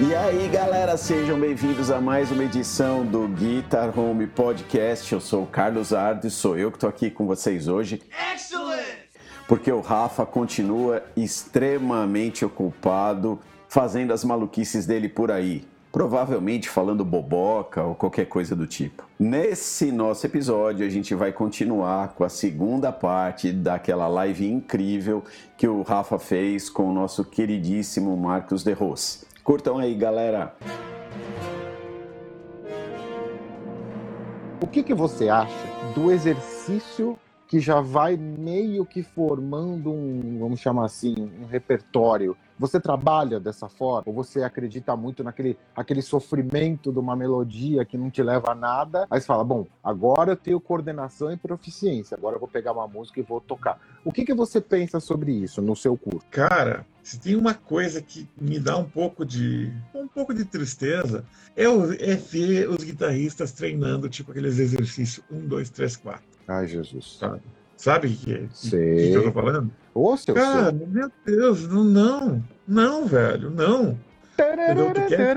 E aí, galera, sejam bem-vindos a mais uma edição do Guitar Home Podcast. Eu sou o Carlos Ardes, sou eu que estou aqui com vocês hoje. Excellent! Porque o Rafa continua extremamente ocupado fazendo as maluquices dele por aí. Provavelmente falando boboca ou qualquer coisa do tipo. Nesse nosso episódio, a gente vai continuar com a segunda parte daquela live incrível que o Rafa fez com o nosso queridíssimo Marcos de Ros. Curtam aí, galera. O que, que você acha do exercício que já vai meio que formando um, vamos chamar assim, um repertório você trabalha dessa forma? Ou você acredita muito naquele aquele sofrimento de uma melodia que não te leva a nada? Aí você fala, bom, agora eu tenho coordenação e proficiência, agora eu vou pegar uma música e vou tocar. O que, que você pensa sobre isso no seu curso? Cara, se tem uma coisa que me dá um pouco de um pouco de tristeza, é, o, é ver os guitarristas treinando, tipo aqueles exercícios 1, 2, 3, 4. Ai, Jesus. Sabe? Sabe o que, é? Que, que eu tô falando? Ô, seu Cara, seu. meu Deus, não, não, não, velho, não. Entendeu? Tu quer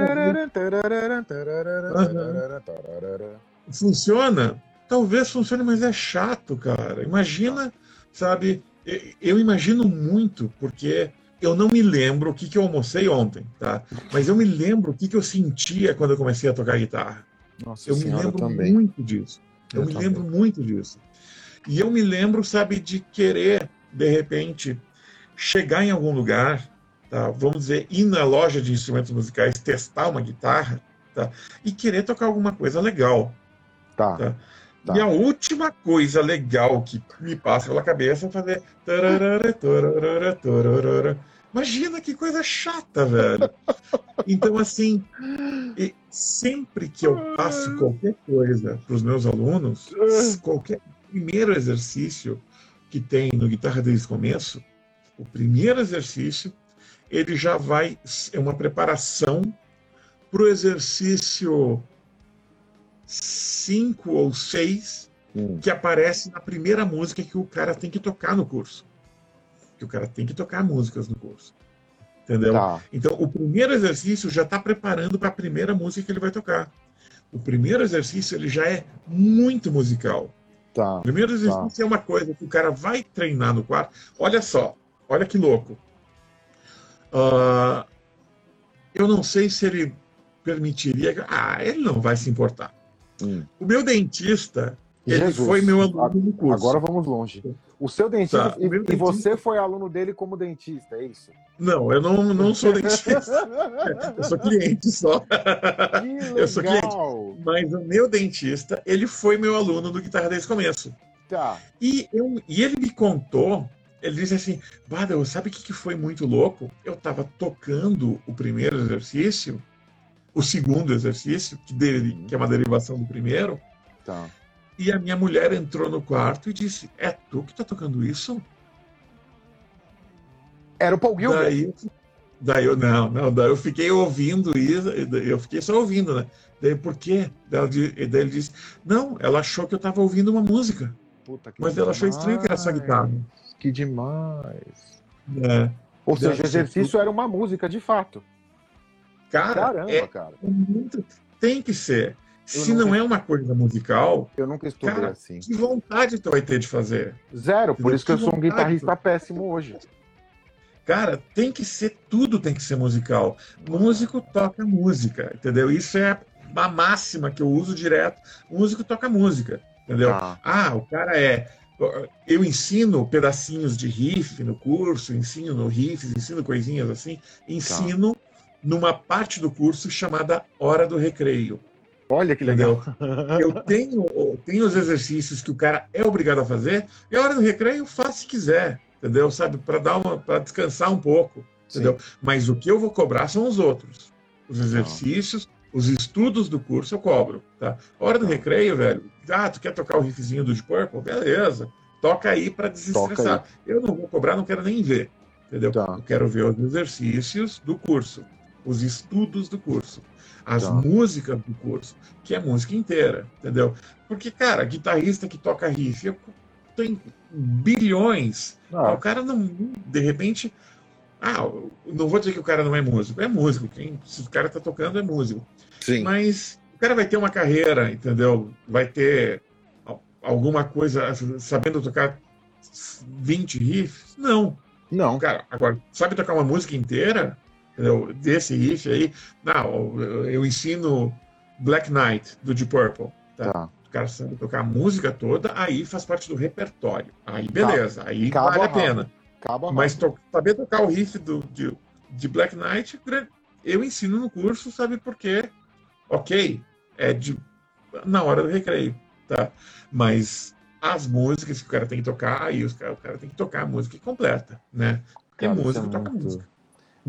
Funciona? Talvez funcione, mas é chato, cara. Imagina, sabe? Eu imagino muito, porque eu não me lembro o que, que eu almocei ontem, tá? Mas eu me lembro o que, que eu sentia quando eu comecei a tocar guitarra. Nossa Eu me lembro também. muito disso. Eu, Eu me também. lembro muito disso. E eu me lembro, sabe, de querer, de repente, chegar em algum lugar, tá? vamos dizer, ir na loja de instrumentos musicais, testar uma guitarra, tá? E querer tocar alguma coisa legal. Tá. Tá. Tá. E a última coisa legal que me passa pela cabeça é fazer. Imagina que coisa chata, velho. Então, assim, e sempre que eu passo qualquer coisa para os meus alunos, qualquer primeiro exercício que tem no Guitarra Desde o Começo, o primeiro exercício, ele já vai, é uma preparação para o exercício 5 ou 6, Hum. que aparece na primeira música que o cara tem que tocar no curso. Que o cara tem que tocar músicas no curso. Entendeu? Tá. Então, o primeiro exercício já está preparando para a primeira música que ele vai tocar. O primeiro exercício ele já é muito musical. Tá. Primeiro exercício é uma coisa que o cara vai treinar no quarto. Olha só, olha que louco. Ah, eu não sei se ele permitiria. Ah, ele não vai se importar. Hum. O meu dentista, ele Jesus. foi meu aluno no curso. Agora vamos longe. O seu dentista. Tá, e, meu e dentista- você foi aluno dele como dentista, é isso? Não, eu não, não sou dentista. eu sou cliente só. Que Eu sou cliente. legal! Mas o meu dentista, ele foi meu aluno do Guitarra desde o começo. Tá. E, eu, e ele me contou, ele disse assim, Badal, sabe o que, que foi muito louco? Eu estava tocando o primeiro exercício, o segundo exercício, que, dele, que é uma derivação do primeiro, Tá. E a minha mulher entrou no quarto e disse, é tu que tá tocando isso? Era o Paul Gilbert. Daí, daí eu, não, não, daí eu fiquei ouvindo isso, daí eu fiquei só ouvindo, né? Daí por quê? Daí, daí ele disse, não, ela achou que eu estava ouvindo uma música, Puta, que mas ela achou estranho que era só guitarra. Que demais. É. Ou Deve seja, o ser exercício era uma música, de fato. Cara, Caramba, é cara. muito. Tem que ser. Eu Se não não é uma coisa musical, Eu nunca estudei Cara, assim. que vontade tu vai ter de fazer? Zero, por entendeu? isso que eu Que sou um guitarrista péssimo hoje. Cara, tem que ser, tudo tem que ser musical. Músico toca música, entendeu? Isso é uma máxima que eu uso direto. Músico toca música, entendeu? Tá. Ah, o cara é. Eu ensino pedacinhos de riff no curso, ensino no riffs, ensino coisinhas assim. Ensino numa parte do curso chamada Hora do Recreio. Olha que legal. Entendeu? Eu tenho, eu tenho os exercícios que o cara é obrigado a fazer, e a hora do recreio faz se quiser, entendeu? Sabe, para dar uma, para descansar um pouco, entendeu? Mas o que eu vou cobrar são os outros. Os exercícios, os estudos do curso eu cobro, tá? A hora do recreio, velho, ah, tu quer tocar o riffzinho do Deep Purple? Beleza. Toca aí para desestressar. Eu não vou cobrar, não quero nem ver, entendeu? Tá. Eu quero ver os exercícios do curso, os estudos do curso, as Tá. músicas do curso, que é música inteira, entendeu? Porque, cara, guitarrista que toca riff, tem bilhões. Ah, O cara não, de repente, Ah, não vou dizer que o cara não é músico. É músico. Quem, se o cara está tocando, é músico. Sim. Mas o cara vai ter uma carreira, entendeu? Vai ter alguma coisa sabendo tocar 20 riffs? Não. Não. Cara, agora, sabe tocar uma música inteira? Entendeu? Desse riff aí? Não, eu ensino Black Knight, do Deep Purple. Tá? Tá. O cara sabe tocar a música toda, aí faz parte do repertório. Aí beleza, aí Cabo vale a pena. Acaba Mas to- saber tocar o riff do, de, de Black Knight, eu ensino no curso, sabe por quê? Ok, é de, na hora do recreio, tá? Mas as músicas que o cara tem que tocar, aí os cara, o cara tem que tocar a música completa, né? Porque Cara, isso música é toca muito- música.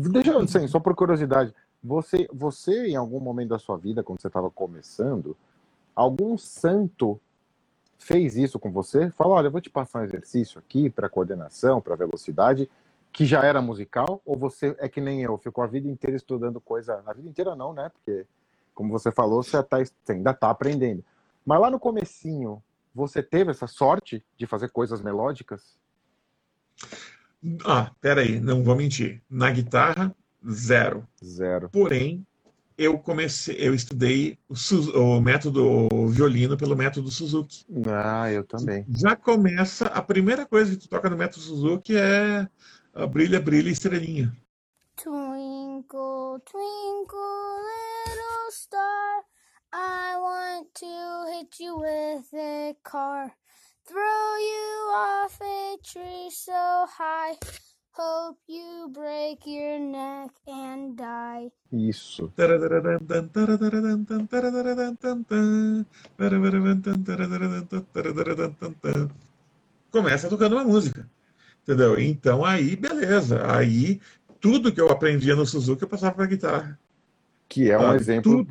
Deixa eu, assim, só por curiosidade, você, você em algum momento da sua vida, quando você estava começando, algum santo fez isso com você? Falou, olha, eu vou te passar um exercício aqui para coordenação, para velocidade, que já era musical? Ou você é que nem eu, ficou a vida inteira estudando coisa, a vida inteira não, né? Porque, como você falou, você, tá, você ainda está aprendendo. Mas lá no comecinho, você teve essa sorte de fazer coisas melódicas? Ah, peraí, não vou mentir. Na guitarra, zero. Zero. Porém, eu comecei, eu estudei o, o método o violino pelo método Suzuki. Ah, eu também. Já começa, a primeira coisa que tu toca no método Suzuki é a brilha, brilha, estrelinha. Twinkle, twinkle, little star, I want to hit you with a car. Throw you off a tree so high. Hope you break your neck and die. Isso. Começa tocando uma música. Entendeu? Então aí, beleza. Aí tudo que eu aprendia no Suzuki eu passava para guitarra. Que é um Ah, exemplo.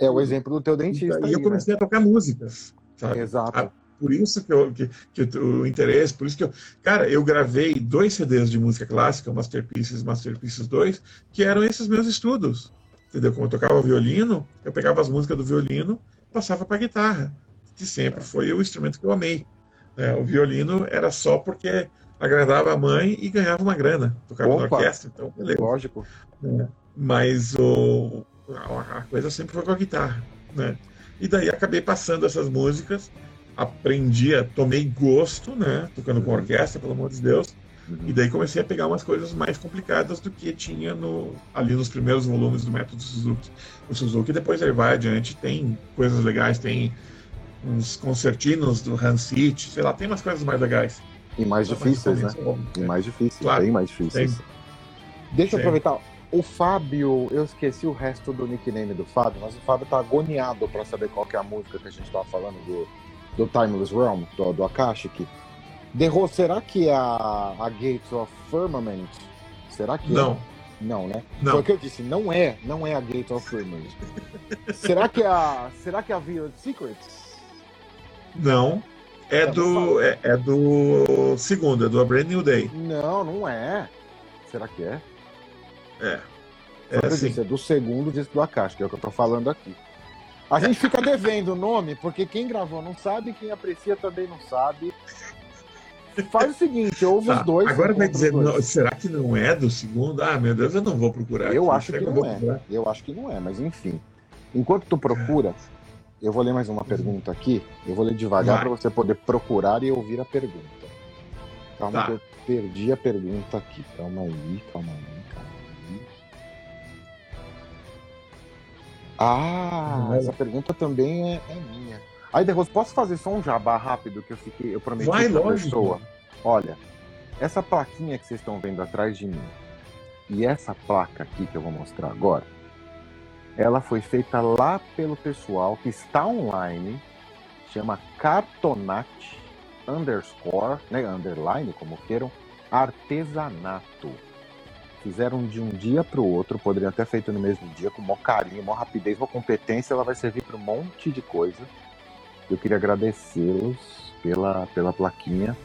é o exemplo do teu dentista. E aí, eu comecei a tocar músicas. né? Sabe? Exato. Ah, Por isso que, eu, que, que o interesse, por isso que eu. Cara, eu gravei dois CDs de música clássica, Masterpieces Masterpieces 2, que eram esses meus estudos. Entendeu? Como eu tocava violino, eu pegava as músicas do violino passava para guitarra, que sempre foi o instrumento que eu amei. É, o violino era só porque agradava a mãe e ganhava uma grana. Tocava na Opa! orquestra, então beleza. Lógico. Mas o, a a coisa sempre foi com a guitarra, né? E daí acabei passando essas músicas, aprendia, tomei gosto, né? Tocando com orquestra, pelo amor de Deus. E daí comecei a pegar umas coisas mais complicadas do que tinha no, ali nos primeiros volumes do método Suzuki. O Suzuki depois ele vai adiante, tem coisas legais, tem uns concertinos do Hans Hit, sei lá, tem umas coisas mais legais. E mais difíceis, né? E né? mais difíceis, Claro. bem mais difíceis. Tem. Deixa eu aproveitar. O Fábio, eu esqueci o resto do nickname do Fábio, mas o Fábio tá agoniado pra saber qual que é a música que a gente tava falando do, do Timeless Realm, do, do Akashic. Derro, será que é a, a Gates of Firmament? Será que Não, é? Não, né? Não. Foi o que eu disse, não é, não é a Gates of Firmament. será que é a, será que é a Veiled Secrets? não. É Tá, do, é, é do segundo, é do A Brand New Day. Não, não é. Será que é? É. É assim. disse, é do segundo disco do Akashi, que é o que eu tô falando aqui. A gente fica devendo o nome, porque quem gravou não sabe, quem aprecia também não sabe. Faz o seguinte, ouve Tá, os dois. Agora vai dizer, não, será que não é do segundo? Ah, meu Deus, eu não vou procurar. Eu aqui. acho que eu não é. procurar? Eu acho que não é, mas enfim. Enquanto tu procura, eu vou ler mais uma pergunta aqui. Eu vou ler devagar para você poder procurar e ouvir a pergunta. Calma Tá. que eu perdi a pergunta aqui. Calma aí, calma aí. Ah, essa pergunta também é, é minha. Aí, Derros, posso fazer só um jabá rápido que eu fiquei, eu prometi Vai, pra lógico. pessoa. Olha, essa plaquinha que vocês estão vendo atrás de mim e essa placa aqui que eu vou mostrar agora, ela foi feita lá pelo pessoal que está online, chama Cartonat underscore, né, underline, como queiram, artesanato. Fizeram de um dia para o outro, poderiam ter feito no mesmo dia, com maior carinho, maior rapidez, maior competência, ela vai servir para um monte de coisa. Eu queria agradecê-los pela, pela plaquinha.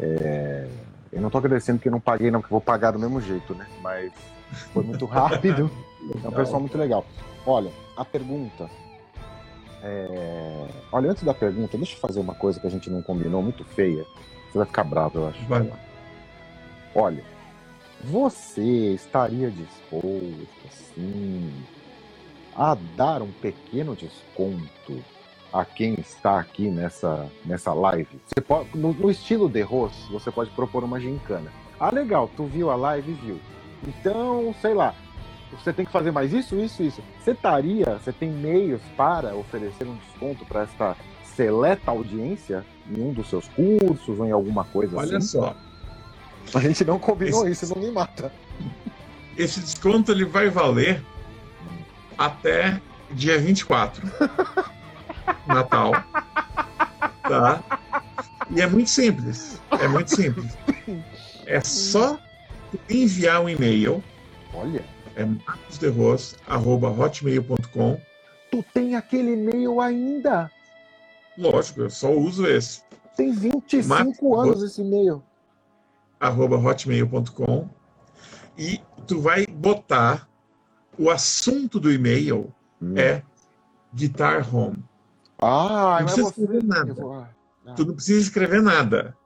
É, Eu não estou agradecendo porque eu não paguei, não, porque eu vou pagar do mesmo jeito, né? Mas foi muito rápido. É um pessoal muito legal. Olha, a pergunta. é, Olha, antes da pergunta, deixa eu fazer uma coisa que a gente não combinou, muito feia. Você vai ficar bravo, eu acho. Vai lá. Olha, Você estaria disposto, assim, a dar um pequeno desconto a quem está aqui nessa, nessa live? Você pode, no, no estilo de Ross, você pode propor uma gincana. Ah, legal, tu viu a live viu. Então, sei lá, você tem que fazer mais isso, isso, isso. Você estaria, você tem meios para oferecer um desconto para esta seleta audiência em um dos seus cursos ou em alguma coisa Olha assim? só, A gente não combinou Esse- isso, não me mata. esse desconto ele vai valer até dia 24. Natal. Tá? E é muito simples. É muito simples. É só enviar um e-mail, Olha, é marcosderros.hotmail.com. tu tem aquele e-mail ainda. Lógico, eu só uso esse. Tem 25 Marcos anos esse e-mail. Arroba hotmail.com e tu vai botar o assunto do e-mail é Guitar Home. Ah, Não precisa escrever nada. vou- ah, Tu não precisa escrever nada.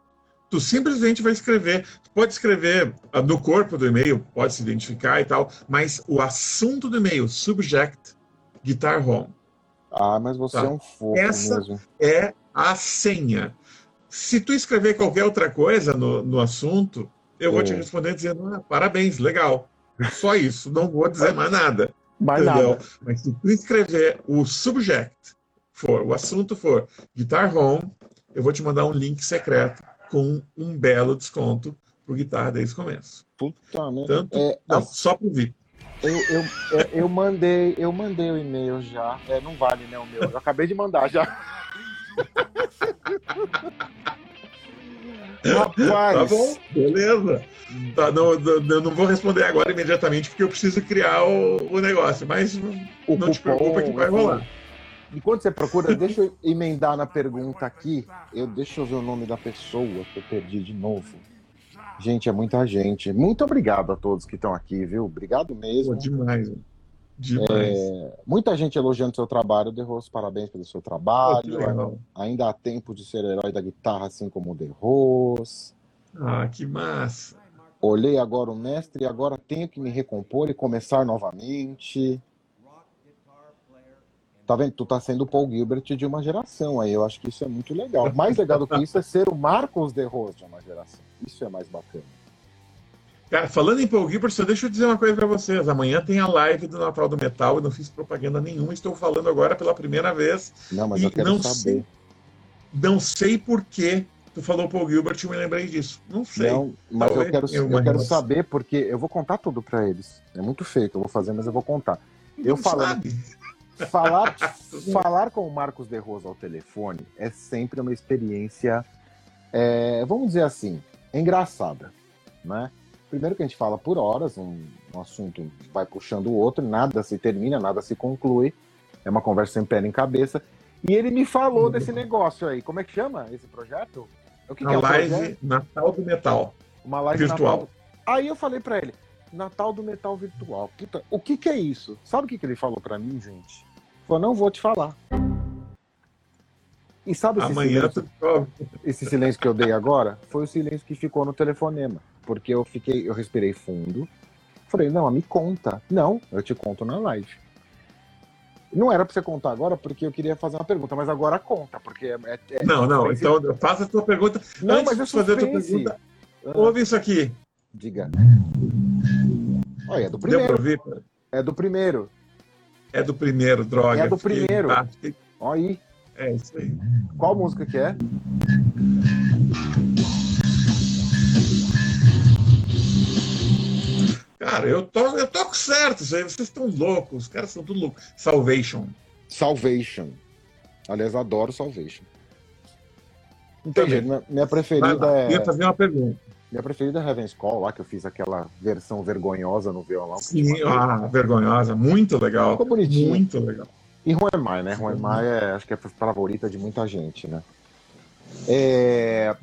Tu simplesmente vai escrever. Tu pode escrever ah, no corpo do e-mail, pode se identificar e tal, mas o assunto do e-mail, subject, Guitar Home, Ah, mas você Tá. é um fofo Essa- mesmo. é a senha. Se tu escrever qualquer outra coisa no, no assunto, eu vou te responder dizendo: ah, parabéns, legal. Só isso, não vou dizer mais nada. Mais entendeu? nada. Mas se tu escrever o subject for, o assunto for Guitar Home, eu vou te mandar um link secreto com um belo desconto pro guitarra desde o começo. Puta merda. Tanto, É, não, assim, só pro VIP. eu, eu, é, eu mandei, eu mandei o e-mail já. É, não vale, né, o meu. Eu acabei de mandar já. Rapaz. Tá bom, beleza. Tá, não, não, eu não vou responder agora imediatamente porque eu preciso criar o, o negócio, mas O não te preocupa que vai rolar. Enquanto você procura, deixa eu emendar na pergunta aqui. Eu, deixa eu ver o nome da pessoa que eu perdi de novo. Gente, é muita gente. Muito obrigado a todos que estão aqui, viu? Obrigado mesmo. Pô, demais. mano. É, muita gente elogiando seu trabalho, De Rose. Parabéns pelo seu trabalho. legal. Ainda há tempo de ser herói da guitarra, assim como o De Rose. Ah, que massa. Olhei agora o mestre e agora tenho que me recompor e começar novamente. Tá vendo? Tu tá sendo o Paul Gilbert de uma geração aí. Eu acho que isso é muito legal. Mais legal do que isso é ser o Marcos de Rose de uma geração. Isso é mais bacana. Cara, falando em Paul Gilbert, só deixa eu dizer uma coisa pra vocês. Amanhã tem a live do Natal do Metal. Eu não fiz propaganda nenhuma, estou falando agora pela primeira vez. Não, mas E eu quero não saber. sei- Não sei por que tu falou Paul Gilbert e eu me lembrei disso. Não sei. Não, mas eu Talvez quero, tenha eu quero relação. saber porque eu vou contar tudo pra eles. É muito feio que eu vou fazer, mas eu vou contar. Eu falando, falar, falar com o Marcos de Rosa ao telefone é sempre uma experiência, é, vamos dizer assim, engraçada, né? Primeiro que a gente fala por horas, um, um assunto vai puxando o outro, nada se termina, nada se conclui, é uma conversa sem pé nem cabeça. E ele me falou desse negócio aí. Como é que chama esse projeto? O que, que é live Natal do Metal. Uma live Virtual. Aí eu falei pra ele, Natal do Metal Virtual. Puta, o que que é isso? Sabe o que que ele falou pra mim, gente? Falou, não vou te falar. E sabe esse, Amanhã silêncio, esse silêncio que eu dei agora? Foi o silêncio que ficou no telefonema. Porque eu fiquei, eu respirei fundo. Falei, não, me conta. Não, eu te conto na live. Não era pra você contar agora, porque eu queria fazer uma pergunta, mas agora conta, porque é. é- é- Não, não. Então faça a tua pergunta. Não, Antes mas de fazer a tua pergunta, Ah, ouve isso aqui. Diga. Olha, é do Deu pra primeiro. ouvir? É do primeiro. É do primeiro, droga. É do primeiro. Olha aí. É isso aí. Qual música que é? Cara, eu, to, eu toco certo, isso aí, vocês estão loucos, os caras são tudo loucos. Salvation. Salvation. Aliás, adoro Salvation. Também. jeito, minha- minha preferida lá, eu ia é. fazer uma pergunta. Minha preferida é Heaven's Call, lá que eu fiz aquela versão vergonhosa no violão. Sim, ah, vergonhosa, muito legal. Ficou bonitinho. Muito legal. E Ruemai, né? Ruemai é, acho que é a favorita de muita gente, né? É,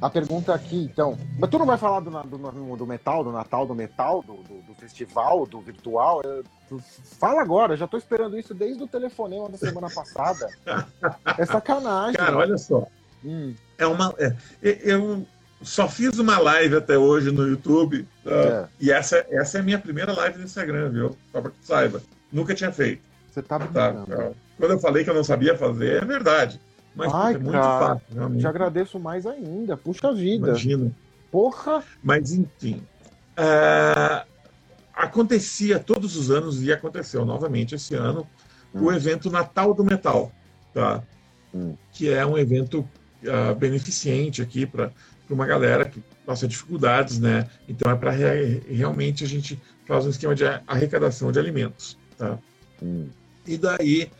A pergunta aqui, então. Mas tu não vai falar do, do, do metal, do Natal, do metal, do, do, do festival, do virtual? Tu Fala agora, já tô esperando isso desde o telefonema da semana passada. É sacanagem. Cara, olha só. Hum, É uma. é, eu, só fiz uma live até hoje no YouTube. tá? É. E essa, essa é a minha primeira live no Instagram, viu? Só pra que tu saiba. Nunca tinha feito. Você tá Tá? brincando. Quando eu falei que eu não sabia fazer, é verdade. Mas Ai, é muito cara, fácil, realmente. Te agradeço mais ainda. Puxa vida. Imagina. Porra. Mas, enfim. ah, acontecia todos os anos e aconteceu novamente esse ano Hum. o evento Natal do Metal, tá? Hum. que é um evento ah, beneficente aqui para uma galera que passa dificuldades, né? Então é para realmente a gente faz um esquema de arrecadação de alimentos, tá? Hum. E daí,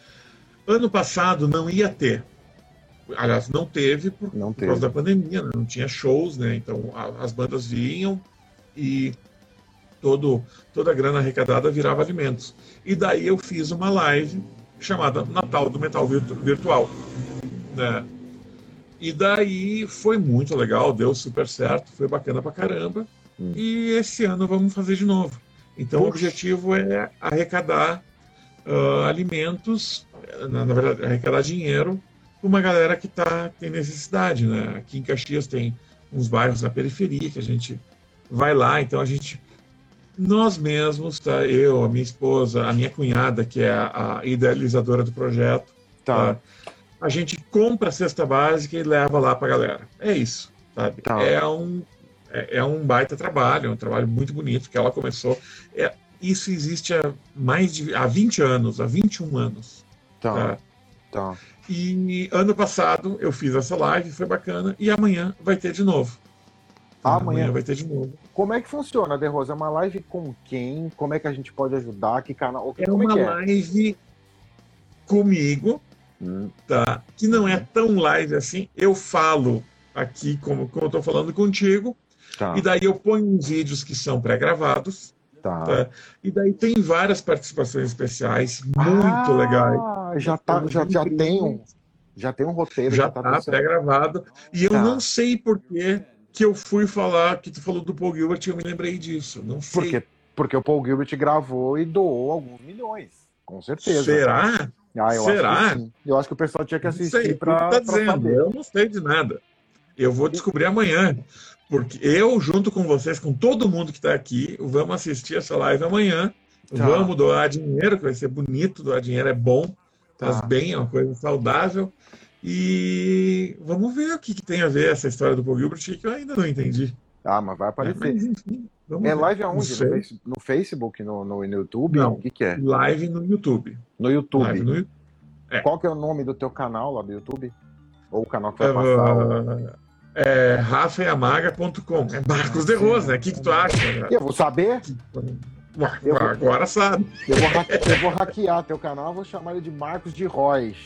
ano passado não ia ter. Aliás, não teve por, Não por causa teve. da pandemia, né? não tinha shows, né? Então a- as bandas vinham e todo, toda a grana arrecadada virava alimentos. E daí eu fiz uma live chamada Natal do Metal Virtu- Virtual. Né? E daí foi muito legal, deu super certo, foi bacana pra caramba. Hum. E esse ano vamos fazer de novo. Então o Puxa. objetivo é arrecadar ah, alimentos, na, na verdade, arrecadar dinheiro para uma galera que tá, tem necessidade. Né? Aqui em Caxias tem uns bairros na periferia que a gente vai lá, então a gente. Nós mesmos, tá? eu, a minha esposa, a minha cunhada, que é a, a idealizadora do projeto, Tá. tá? a gente compra a cesta básica e leva lá para a galera. É isso, sabe? Tá. É, um, é, é um baita trabalho, é um trabalho muito bonito que ela começou. É, isso existe há mais de há 20 anos, há 21 anos. Tá. Tá? Tá. E ano passado eu fiz essa live, foi bacana, e amanhã vai ter de novo. Amanhã. vai ter de novo. Como é que funciona, De Rosa? É uma live com quem? Como é que a gente pode ajudar? Que canal? É Como uma é é? live comigo, Hum, tá? Que não é tão live assim. Eu falo aqui como, como eu tô falando contigo, tá. e daí eu ponho uns vídeos que são pré-gravados, Tá. tá? E daí tem várias participações especiais muito Ah, legais. Já, tá, já, já tem um, já tem um roteiro. já tá tá certo. pré-gravado. E eu Tá. não sei por que que eu fui falar que tu falou do Paul Gilbert e eu me lembrei disso. Não sei. Porque, porque o Paul Gilbert gravou e doou alguns milhões. Com certeza. Será? Ah, eu Será? Acho que eu acho que o pessoal tinha que assistir tu tá dizendo, saber. eu não sei de nada. Eu vou descobrir amanhã. Porque eu, junto com vocês, com todo mundo que está aqui, vamos assistir essa live amanhã. Tá. Vamos doar dinheiro, que vai ser bonito, doar dinheiro é bom, faz Tá. bem, é uma coisa saudável. E vamos ver o que, que tem a ver essa história do Paul Gilbert, que eu ainda não entendi. Ah, mas vai aparecer. Mas, enfim, vamos É ver. live aonde? No, Face- no Facebook, no, no, no YouTube? Não. O que, que é? Live no YouTube. No YouTube. Live no é. Qual que é o nome do teu canal lá do YouTube? Ou o canal que vai passar? o- Uh, é rafaamaga.com. É Marcos de Rosa, né? O que, que tu acha? Eu vou saber. Eu vou- Agora sabe. Eu vou, eu vou hackear teu canal, vou chamar ele de Marcos de Rois.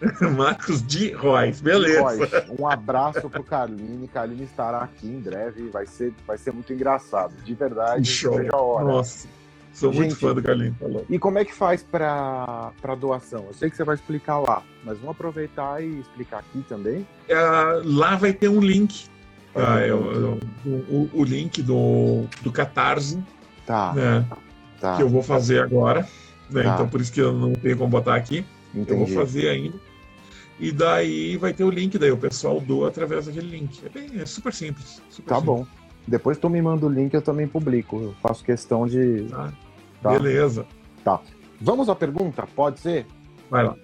Marcos de Royce, beleza. Rois. Um abraço pro Carline. Carline estará aqui em breve. Vai ser, vai ser muito engraçado. De verdade. Show. Nossa, sou muito Gente, fã do Carlinhos. Falou. E como é que faz para doação? Eu sei que você vai explicar lá, mas vamos aproveitar e explicar aqui também. Ah, lá vai ter um link. Tá? Eu- um eu- o, o link do, do Catarse, Tá, né? tá. Que eu vou fazer agora. né? Tá. Então por isso que eu não tenho como botar aqui. Eu vou Entendi. fazer ainda. E daí vai ter o link, daí o pessoal doa através daquele link. É, bem, é super simples. super Tá simples, bom. Depois tu me manda o link, eu também publico. Eu faço questão de. tá? Tá. Beleza. Vamos à pergunta? Pode ser? Vai lá.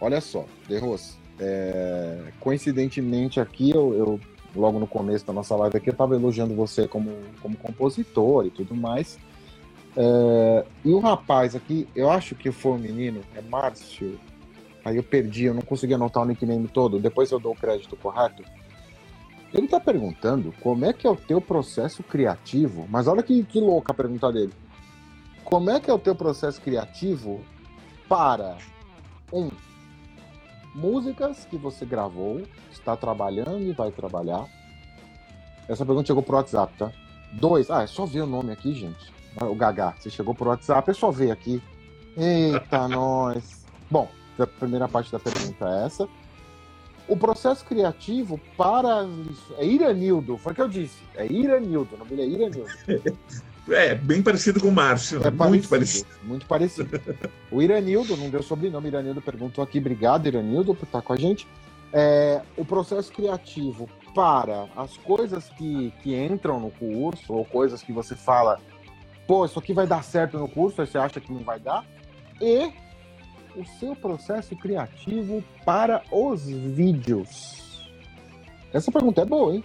Olha só, Derros. É... Coincidentemente aqui, eu, eu, logo no começo da nossa live aqui, eu estava elogiando você como, como compositor e tudo mais. É, E o rapaz aqui, eu acho que foi um menino, é Márcio. Aí eu perdi, eu não consegui anotar o nickname todo, depois eu dou o crédito correto. Ele está perguntando como é que é o teu processo criativo, mas olha que, que louca a pergunta dele. Como é que é o teu processo criativo para um músicas que você gravou, está trabalhando e vai trabalhar. Essa pergunta chegou pro WhatsApp, tá? Dois, ah, é só ver o nome aqui, gente. Ah, O Gagá, você chegou pro WhatsApp, é só ver aqui. Eita, nós. Bom, a primeira parte da pergunta é essa. O processo criativo para. É Iranildo, foi o que eu disse. É Iranildo, o nome dele é Iranildo. É, bem parecido com o Márcio. É muito parecido. Muito parecido. O Iranildo, não deu sobrenome, Iranildo perguntou aqui. Obrigado, Iranildo, por estar com a gente. É, o processo criativo separa as coisas que, que entram no curso, ou coisas que você fala, pô, isso aqui vai dar certo no curso, aí você acha que não vai dar, e o seu processo criativo para os vídeos. Essa pergunta é boa, hein?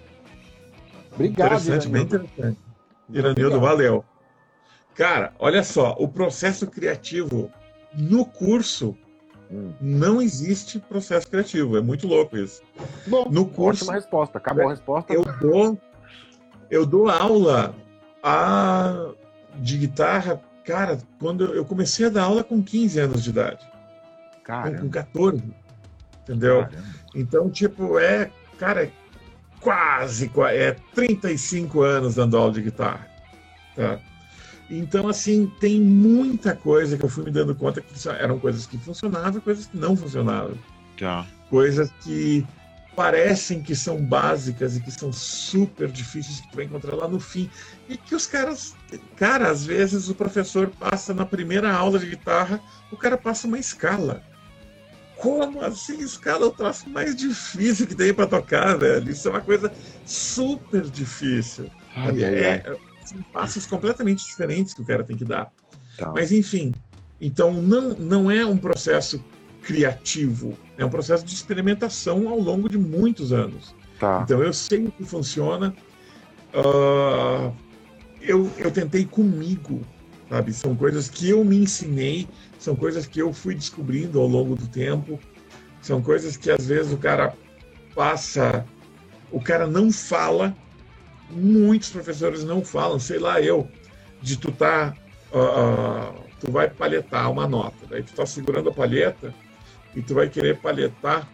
Obrigado. Interessante, bem interessante. Iranildo, valeu. Cara, olha só, o processo criativo no curso hum. não existe processo criativo. É muito louco isso. Bom, no curso, ótima resposta. Acabou a resposta. Eu dou, eu dou aula a, de guitarra, cara, quando eu comecei a dar aula com 15 anos de idade. Caramba. Com 14. Entendeu? Caramba. Então, tipo, é, cara, quase, é 35 anos dando aula de guitarra. Tá? Então, assim, tem muita coisa que eu fui me dando conta que eram coisas que funcionavam e coisas que não funcionavam. Tá. Coisas que parecem que são básicas e que são super difíceis que tu vai encontrar lá no fim. E que os caras. Cara, às vezes o professor passa na primeira aula de guitarra, o cara passa uma escala. Como assim? Escala é o troço mais difícil que tem para tocar, velho. Isso é uma coisa super difícil. Ai, é, ai, são passos completamente diferentes que o cara tem que dar. Tá. Mas, enfim, então não, não é um processo criativo, é um processo de experimentação ao longo de muitos anos. Tá. Então eu sei o que funciona. Uh, eu, eu tentei comigo, sabe? São coisas que eu me ensinei são coisas que eu fui descobrindo ao longo do tempo, são coisas que às vezes o cara passa, o cara não fala, muitos professores não falam, sei lá eu, de tu tá, uh, tu vai palhetar uma nota, daí tu tá segurando a palheta e tu vai querer palhetar,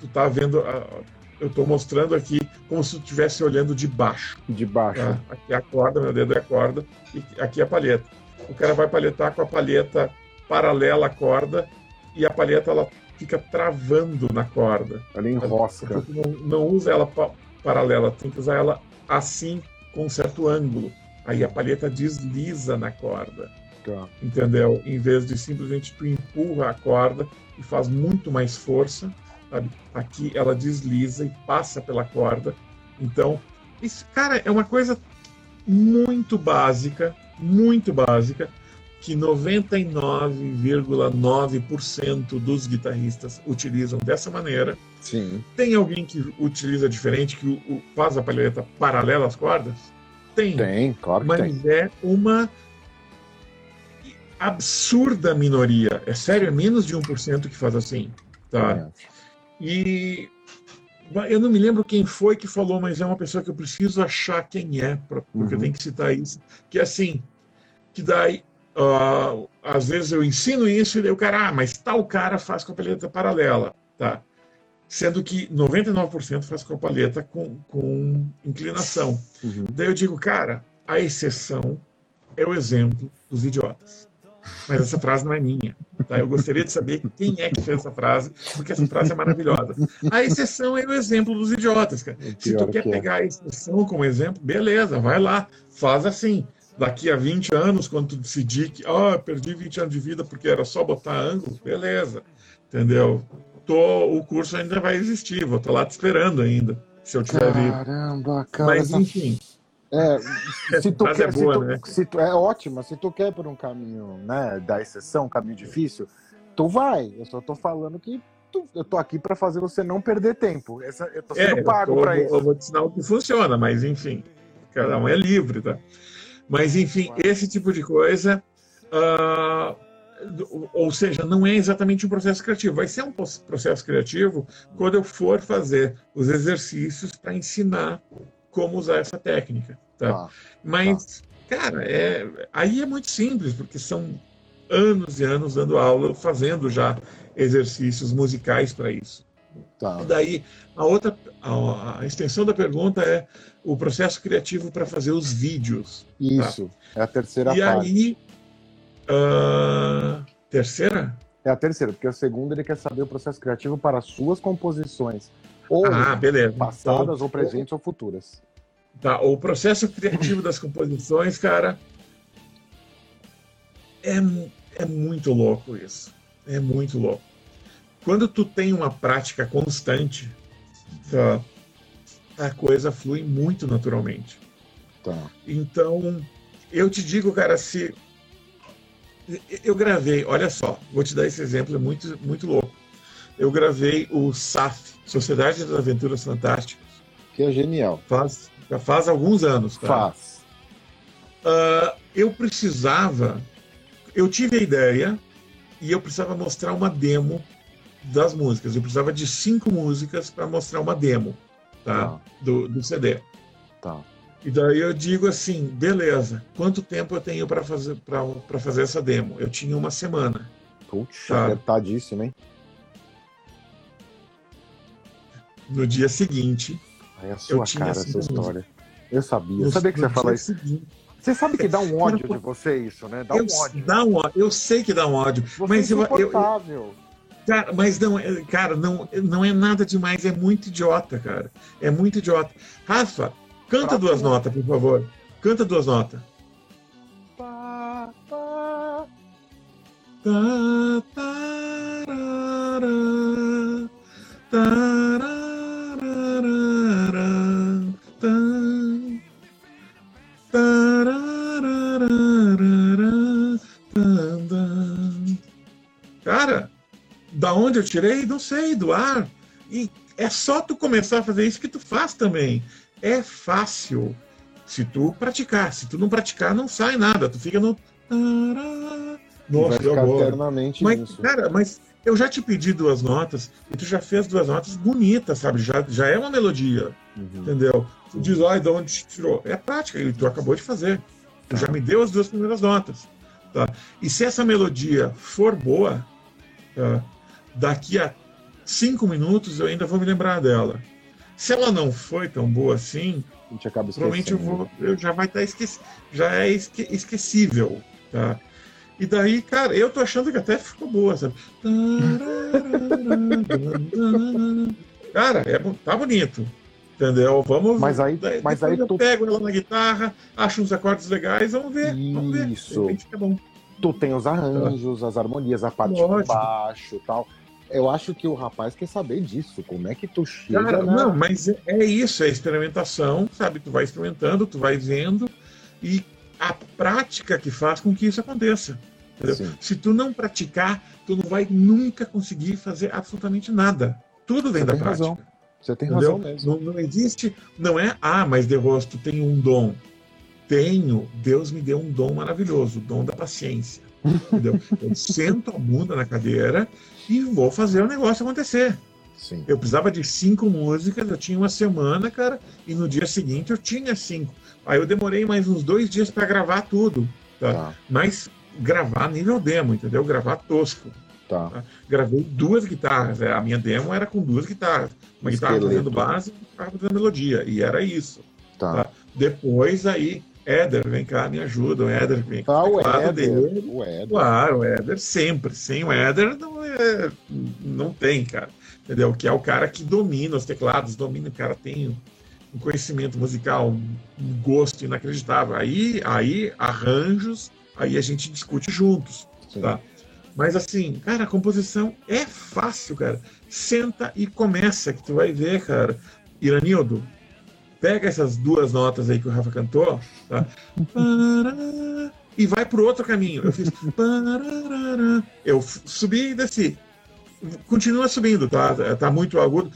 tu tá vendo, uh, eu estou mostrando aqui como se estivesse olhando de baixo. De baixo. Tá? Aqui é a corda, meu dedo é a corda, e aqui é a palheta. O cara vai palhetar com a palheta paralela à corda e a palheta ela fica travando na corda. Ela enrosca. Não, não usa ela pa paralela, tem que usar ela assim, com um certo ângulo. Aí a palheta desliza na corda. Tá. Entendeu? Em vez de simplesmente tu empurra a corda e faz muito mais força? Aqui ela desliza e passa pela corda. Então, isso, cara, é uma coisa muito básica, muito básica, que 99,9% dos guitarristas utilizam dessa maneira. Sim. Tem alguém que utiliza diferente, que faz a palheta paralela às cordas? Tem. Tem, claro que mas tem. Mas é uma absurda minoria. É sério, é menos de 1% que faz assim. Tá? É. E eu não me lembro quem foi que falou, mas é uma pessoa que eu preciso achar quem é, porque uhum. eu tenho que citar isso. Que é assim, que daí Uh, às vezes eu ensino isso e daí o cara, ah, mas tal cara faz com a palheta paralela, tá? Sendo que 99% faz com a palheta com, com inclinação. Uhum. Daí eu digo, cara, a exceção é o exemplo dos idiotas. Mas essa frase não é minha. Tá? Eu gostaria de saber quem é que fez essa frase, porque essa frase é maravilhosa. A exceção é o exemplo dos idiotas. Cara. Se tu quer é. pegar a exceção como exemplo, beleza, vai lá, faz assim daqui a 20 anos, quando tu decidir que, ó, oh, perdi 20 anos de vida porque era só botar ângulo, beleza, entendeu? Tô, o curso ainda vai existir, vou estar lá te esperando ainda, se eu tiver vivo. Caramba, cara. Mas, enfim. É, se tu quer, é, boa, se tu, né? se tu, é ótima, se tu quer por um caminho, né, da exceção, um caminho difícil, tu vai. Eu só tô falando que tu, eu tô aqui para fazer você não perder tempo. Essa, eu tô sendo é, pago para isso. Eu vou te ensinar o que funciona, mas enfim, cada um é livre, tá? Mas, enfim, esse tipo de coisa. Uh, ou seja, não é exatamente um processo criativo. Vai ser um processo criativo quando eu for fazer os exercícios para ensinar como usar essa técnica. Tá? Ah, Mas, tá. cara, é, aí é muito simples, porque são anos e anos dando aula, fazendo já exercícios musicais para isso. Tá. Daí, a outra, a, a, extensão da pergunta é o processo criativo para fazer os vídeos. Tá? Isso, tá? é a terceira e parte. E aí, uh, terceira? É a terceira, porque a segunda ele quer saber o processo criativo para suas composições. Ou ah, beleza. passadas, então, ou presentes, ou futuras. Tá, o processo criativo das composições, cara, é, é muito louco isso. É muito louco. Quando tu tem uma prática constante, tá? a coisa flui muito naturalmente. Tá. Então, eu te digo, cara, se eu gravei, olha só, vou te dar esse exemplo, é muito, muito louco. Eu gravei o SAF, Sociedade das Aventuras Fantásticas. Que é genial. Faz, já faz alguns anos, cara. Faz. Uh, eu precisava, eu tive a ideia e eu precisava mostrar uma demo das músicas. Eu precisava de cinco músicas para mostrar uma demo, tá? Tá. Do, do CD. Tá. E daí eu digo assim, beleza, quanto tempo eu tenho para fazer para fazer essa demo? Eu tinha uma semana. Putz, Tá. apertadíssimo, hein? No dia seguinte, Aí a sua tinha cara, essa história. Eu sabia. Eu sabia que você ia falar isso. seguinte, Você sabe que dá um ódio de você isso, né? Dá eu, um ódio. dá um ódio. Eu sei que dá um ódio, Você mas é eu, eu, eu. Cara, mas não, é- cara, não, não é nada demais, é muito idiota, cara. É muito idiota. Rafa, canta Pra duas notas, por favor. Canta duas notas. Pá, pá. Tá, tarará, Cara, da onde eu tirei? Não sei, do ar. E é só tu começar a fazer isso que tu faz também. É fácil. Se tu praticar. Se tu não praticar, não sai nada. Tu fica no. vai Nossa, deu ficar agora. eternamente Mas, cara, mas eu já te pedi duas notas e tu já fez duas notas bonitas, sabe? Já, já é uma melodia, Uhum. entendeu? Tu diz, ai, de onde tirou? É prática, e tu acabou de fazer. Tu já me deu as duas primeiras notas. Tá? E se essa melodia for boa, tá? daqui a cinco minutos eu ainda vou me lembrar dela. Se ela não foi tão boa assim, provavelmente eu vou, eu já vai estar esqueci, já é esque- esquecível, tá? E daí, cara, eu tô achando que até ficou boa, sabe? Cara, é, tá bonito, entendeu? Vamos. Mas aí- daí- mas aí eu tu- pego ela na guitarra, acho uns acordes legais, vamos ver, vamos ver. Isso. De repente fica bom. Tu tem os arranjos, as harmonias, a parte de Lógico. baixo e tal. Eu acho que o rapaz quer saber disso. Como é que tu chega Cara, na... não, mas é, é isso, é experimentação, sabe? Tu vai experimentando, tu vai vendo e a prática que faz com que isso aconteça. Se tu não praticar, tu não vai nunca conseguir fazer absolutamente nada. Tudo vem Você da prática. razão. Você tem Entendeu? razão mesmo. Não, não existe, não é, ah, mas de rosto tem um dom. Tenho, Deus me deu um dom maravilhoso, o dom da paciência. Entendeu? Eu sento a bunda na cadeira e vou fazer o negócio acontecer. Sim. Eu precisava de cinco músicas, eu tinha uma semana, cara, e no dia seguinte eu tinha cinco. Aí eu demorei mais uns dois dias para gravar tudo, tá? Tá, mas gravar nível demo, entendeu? Gravar tosco. tá. Gravei duas guitarras, é, a minha demo era com duas guitarras. Uma guitarra Esqueleto. fazendo base e uma guitarra fazendo melodia, e era isso. Tá. Tá. Depois aí, Éder, vem cá, me ajuda, o Éder vem cá. Ah, o Éder. dele. O Éder. Claro, o Éder sempre. Sem o Éder não, é, não tem, cara. Entendeu? Que é o cara que domina os teclados, domina, o cara tem um conhecimento musical, um gosto inacreditável. Aí, aí arranjos, aí a gente discute juntos, Sim. tá? Mas assim, cara, a composição é fácil, cara. Senta e começa, que tu vai ver, cara. Iranildo, pega essas duas notas aí que o Rafa cantou, tá? E vai pro outro caminho. Eu fiz. Eu subi e desci. Continua subindo, tá? Tá muito agudo.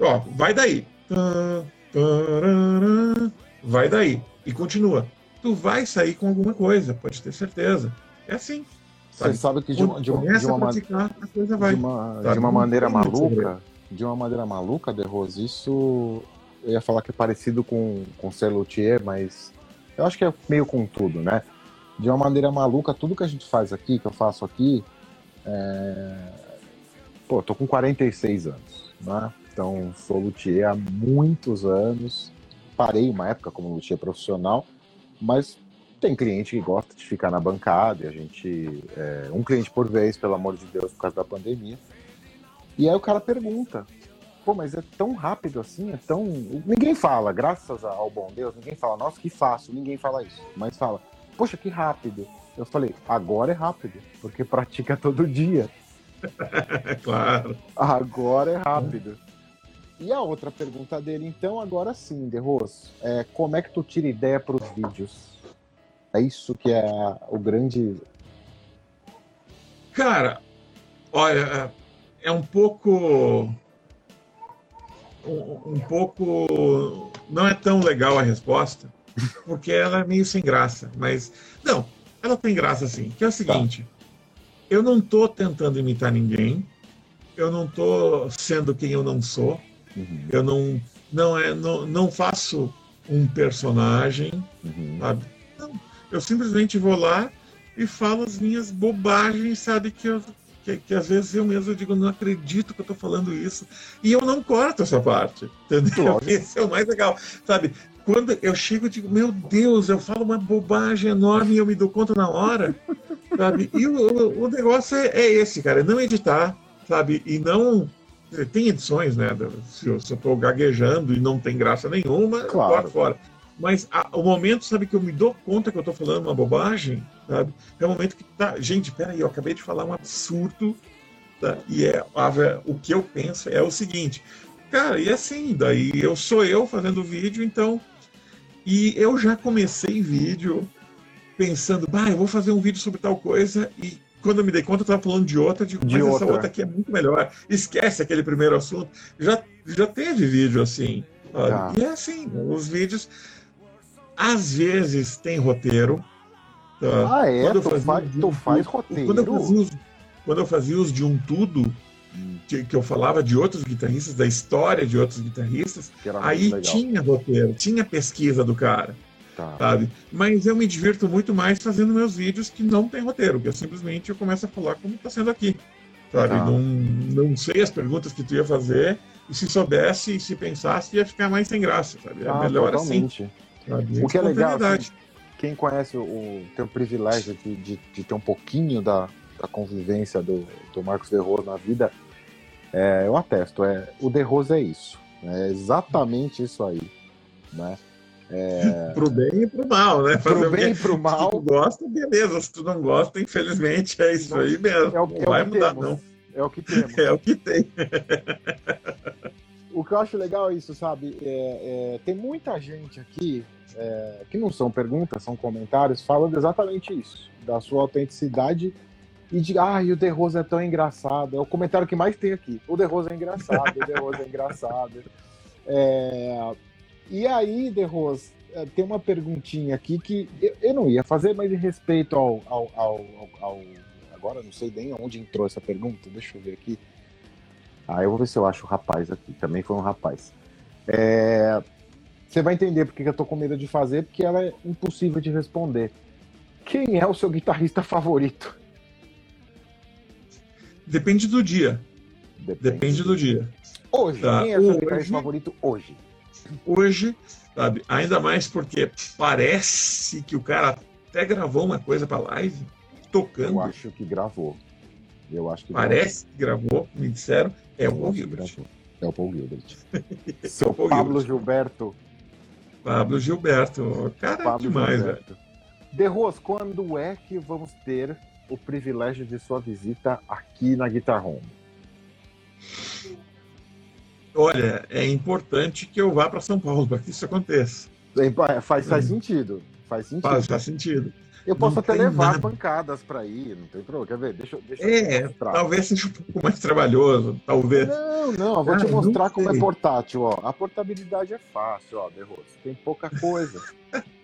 Ó, vai daí. Vai daí. E continua. Tu vai sair com alguma coisa, pode ter certeza. É assim. Você sabe que de uma, de uma, de uma a man- praticar, a coisa de vai. uma, de uma maneira maluca, de uma maneira maluca, De Rose, isso eu ia falar que é parecido com, com ser luthier, mas eu acho que é meio com tudo, né? De uma maneira maluca, tudo que a gente faz aqui, que eu faço aqui, é... pô, tô com 46 anos, né? Então sou luthier há muitos anos, parei uma época como luthier profissional, mas tem cliente que gosta de ficar na bancada, e a gente. é, um cliente por vez, pelo amor de Deus, por causa da pandemia. E aí o cara pergunta: pô, mas é tão rápido assim? É tão. Ninguém fala, graças ao bom Deus, ninguém fala, nossa, que fácil, ninguém fala isso. Mas fala, poxa, que rápido. Eu falei, agora é rápido, porque pratica todo dia. claro. Agora é rápido. E a outra pergunta dele, então, agora sim, Derros, é, como é que tu tira ideia para os vídeos? É isso que é o grande. Cara, olha, é um pouco. Um, um pouco. Não é tão legal a resposta, porque ela é meio sem graça. Mas. Não, ela tem graça sim. Que é o seguinte: eu não tô tentando imitar ninguém, eu não tô sendo quem eu não sou, Uhum. eu não. Não, é, não, não faço um personagem, Uhum. sabe? Não, eu simplesmente vou lá e falo as minhas bobagens, sabe? Que, eu, que, que às vezes eu mesmo digo, não acredito que eu tô falando isso. E eu não corto essa parte, entendeu? Lógico. Esse é o mais legal, sabe? Quando eu chego, eu digo, meu Deus, eu falo uma bobagem enorme e eu me dou conta na hora, sabe? E o, o, o negócio é, é esse, cara, é não editar, sabe? E não. dizer, Tem edições, né? Se eu, tô gaguejando e não tem graça nenhuma, eu Claro. corto fora. Mas a- o momento, sabe, que eu me dou conta que eu tô falando uma bobagem, sabe? É o momento que tá. Gente, peraí, eu acabei de falar um absurdo. tá? E é a- o que eu penso é o seguinte, cara, e assim, daí eu sou eu fazendo vídeo, então. E eu já comecei vídeo pensando, bah, eu vou fazer um vídeo sobre tal coisa, e quando eu me dei conta, eu tava falando de outra, digo, De mas essa outra. outra aqui é muito melhor. Esquece aquele primeiro assunto. Já, já teve vídeo assim. Tá. E é assim, os vídeos às vezes tem roteiro. tá? Ah, é? Quando eu Tu faz, tu um faz tudo- roteiro? Quando eu fazia os, quando eu fazia os de um tudo, Que, eu falava de outros guitarristas, da história de outros guitarristas, aí tinha roteiro, tinha pesquisa do cara, Tá. sabe? Mas eu me divirto muito mais fazendo meus vídeos que não tem roteiro, que eu simplesmente eu começo a falar como está sendo aqui, sabe? Tá. Não, não sei as perguntas que tu ia fazer, e se soubesse e se pensasse, ia ficar mais sem graça, sabe? É Ah, melhor assim, totalmente. sabe? O que é legal, assim, quem conhece o, o teu privilégio de, de, de ter um pouquinho da, da convivência do, do Marcos De Rose na vida, é, eu atesto, é, o De Rose é isso. É exatamente isso aí. Né? Pro bem e pro mal, né? Fazer Pro bem e pro Se tu mal, gosta, beleza. Se tu não gosta, infelizmente é isso aí mesmo. é o, não é vai o que mudar, temos. não. É o que temos. É o que tem. O que eu acho legal é isso, sabe? É, é, tem muita gente aqui é, que não são perguntas, são comentários, falando exatamente isso, da sua autenticidade e de, ah, o The Rose é tão engraçado. É o comentário que mais tem aqui. O The Rose é engraçado, o The Rose é engraçado. É, e aí, The Rose, é, tem uma perguntinha aqui que eu, não ia fazer, mas em respeito ao, ao, ao, ao- ao- Agora não sei nem onde entrou essa pergunta, deixa eu ver aqui. Ah, eu vou ver se eu acho o rapaz aqui. Também foi um rapaz. É, Você vai entender porque que eu tô com medo de fazer, porque ela é impossível de responder. Quem é o seu guitarrista favorito? Depende do dia. Depende do dia. Hoje, Tá, quem é o seu guitarrista favorito hoje? Hoje, sabe? Ainda mais porque parece que o cara até gravou uma coisa pra live, tocando. Eu acho que gravou. Eu acho que Parece que gravou, me disseram. É o Paul Gilbert. É o Paul Gilbert. É Seu o Paul Pablo Gilbert. Gilberto. Pablo Gilberto. Cara, Pablo demais, velho. Gilberto. De Ros, quando é que vamos ter o privilégio de sua visita aqui na Guitar Home? Olha, é importante que eu vá para São Paulo para que isso aconteça. É, Faz, faz Hum. sentido. Faz sentido. Faz, faz sentido. Eu posso Não até levar nada. pancadas pra ir, não tem problema. Quer ver? Deixa, eu- deixa eu É, mostrar. talvez seja um pouco mais trabalhoso, talvez. Não, não, eu vou Ah, te mostrar como é portátil, ó. A portabilidade é fácil, ó, Rose. Tem pouca coisa.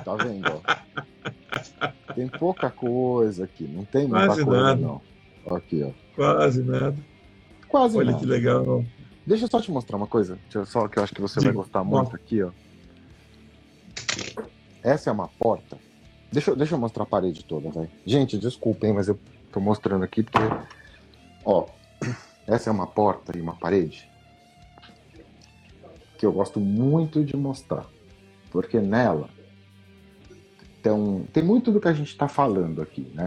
tá vendo, ó? Tem pouca coisa aqui, não tem muita Quase coisa, nada. não. Aqui, ó. Quase nada. Quase Olha nada. que legal. Deixa eu só te mostrar uma coisa, deixa eu só que eu acho que você vai gostar muito aqui, ó. Essa é uma porta. Deixa, eu- deixa eu mostrar a parede toda, vai. Gente, desculpem, mas eu tô mostrando aqui porque, ó, essa é uma porta e uma parede que eu gosto muito de mostrar, porque nela então, tem muito do que a gente está falando aqui, né?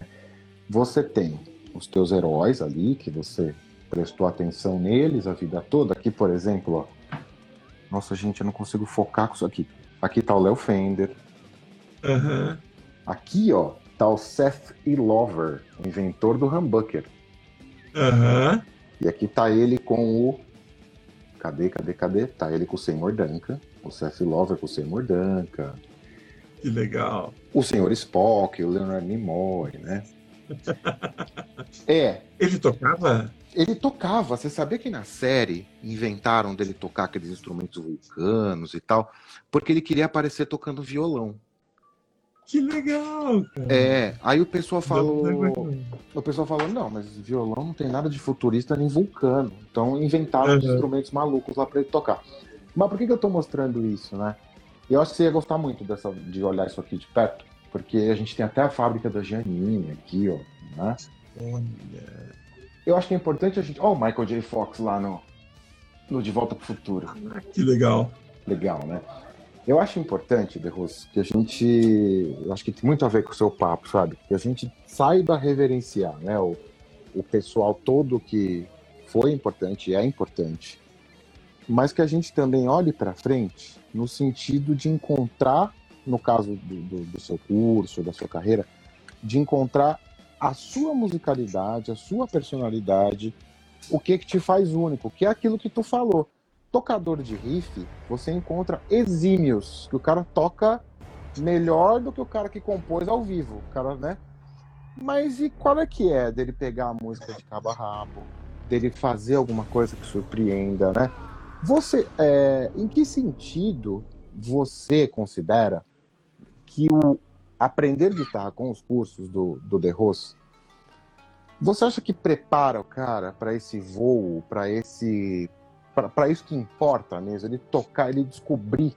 Você tem os teus heróis ali que você prestou atenção neles a vida toda. Aqui, por exemplo, ó. Nossa, gente, eu não consigo focar com isso aqui. Aqui tá o Léo Fender. Aham. Aqui, ó, tá o Seth E. Lover, o inventor do humbucker. Aham. E aqui tá ele com o. Cadê, cadê, cadê? Tá ele com o Senhor Duncan. O Seth Lover com o Senhor Duncan. Que legal. O Senhor Spock, o Leonard Nimoy, né? É, Ele tocava? ele tocava. Você sabia que na série inventaram dele tocar aqueles instrumentos vulcanos e tal? Porque ele queria aparecer tocando violão. Que legal, cara. É, aí o pessoal falou. O pessoal falou, não, mas violão não tem nada de futurista nem vulcano. Então inventaram os Uhum. instrumentos malucos lá pra ele tocar. Mas por que, que eu tô mostrando isso, né? Eu acho que você ia gostar muito dessa, de olhar isso aqui de perto, porque a gente tem até a fábrica da Janine aqui, ó. Né? Olha. Eu acho que é importante a gente. Ó, o Michael J. Fox lá no, no De Volta pro Futuro. Ah, Que legal. Legal, né? Eu acho importante, Berros, que a gente. Eu acho que tem muito a ver com o seu papo, sabe? Que a gente saiba reverenciar, né? O, o pessoal todo que foi importante e é importante, mas que a gente também olhe para frente no sentido de encontrar, no caso do, do, do seu curso, da sua carreira, de encontrar a sua musicalidade, a sua personalidade, o que que te faz único, que é aquilo que tu falou tocador de riff, você encontra exímios, que o cara toca melhor do que o cara que compôs ao vivo, cara, né? Mas e qual é que é dele pegar a música de cabo a rabo, dele fazer alguma coisa que surpreenda, né? Você, é, em que sentido você considera que o aprender guitarra com os cursos do, do The Rose, você acha que prepara o cara para esse voo, para esse para isso que importa mesmo, ele tocar, ele descobrir